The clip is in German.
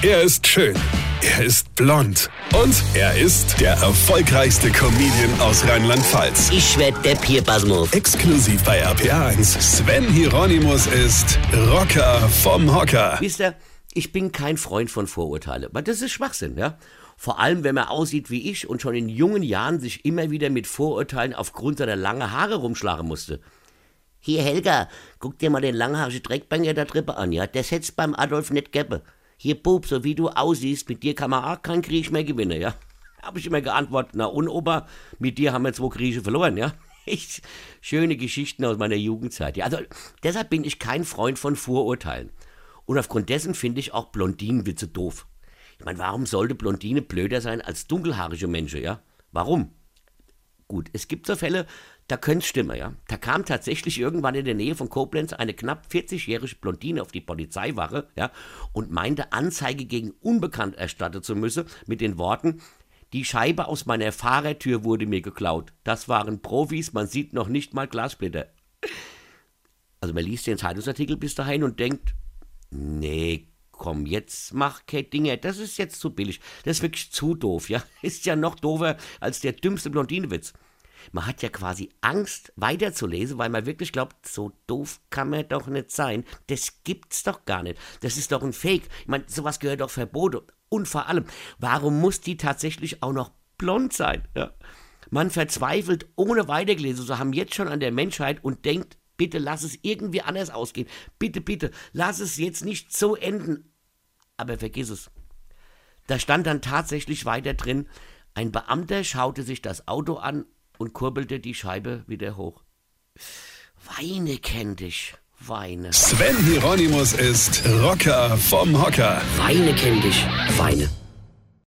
Er ist schön. Er ist blond. Und er ist der erfolgreichste Comedian aus Rheinland-Pfalz. Ich werd der Pierpasmus. Exklusiv bei RPA1. Sven Hieronymus ist Rocker vom Hocker. Wisst ihr, ich bin kein Freund von Vorurteile, weil das ist Schwachsinn, ja? Vor allem, wenn man aussieht wie ich und schon in jungen Jahren sich immer wieder mit Vorurteilen aufgrund seiner langen Haare rumschlagen musste. Hier, Helga, guck dir mal den langhaarigen Dreckbanger da drüben an, ja? Der hätt's beim Adolf nicht gäbe. Hier, Bub, so wie du aussiehst, mit dir kann man auch keinen Krieg mehr gewinnen, ja? Hab ich immer geantwortet, na und Opa, mit dir haben wir zwei Kriege verloren, ja? Schöne Geschichten aus meiner Jugendzeit, ja? Also, deshalb bin ich kein Freund von Vorurteilen. Und aufgrund dessen finde ich auch Blondinenwitze doof. Ich meine, warum sollte Blondine blöder sein als dunkelhaarige Menschen, ja? Warum? Gut, es gibt so Fälle, da könnte es stimmen, ja. Da kam tatsächlich irgendwann in der Nähe von Koblenz eine knapp 40-jährige Blondine auf die Polizeiwache, ja, und meinte, Anzeige gegen Unbekannt erstatten zu müssen, mit den Worten, die Scheibe aus meiner Fahrertür wurde mir geklaut. Das waren Profis, man sieht noch nicht mal Glassplitter. Also man liest den Zeitungsartikel bis dahin und denkt, nee, komm, jetzt mach kein Dinger, das ist jetzt zu billig. Das ist wirklich zu doof, ja. Ist ja noch doofer als der dümmste Blondinewitz. Man hat ja quasi Angst, weiterzulesen, weil man wirklich glaubt, so doof kann man doch nicht sein. Das gibt's doch gar nicht. Das ist doch ein Fake. Ich meine, sowas gehört doch verboten. Und vor allem, warum muss die tatsächlich auch noch blond sein? Ja? Man verzweifelt ohne weitergelesen, so haben jetzt schon an der Menschheit und denkt, bitte lass es irgendwie anders ausgehen. Bitte, bitte, lass es jetzt nicht so enden. Aber vergiss es. Da stand dann tatsächlich weiter drin, ein Beamter schaute sich das Auto an und kurbelte die Scheibe wieder hoch. Weine kenn dich, Weine. Sven Hieronymus ist Rocker vom Hocker. Weine kenn dich, Weine.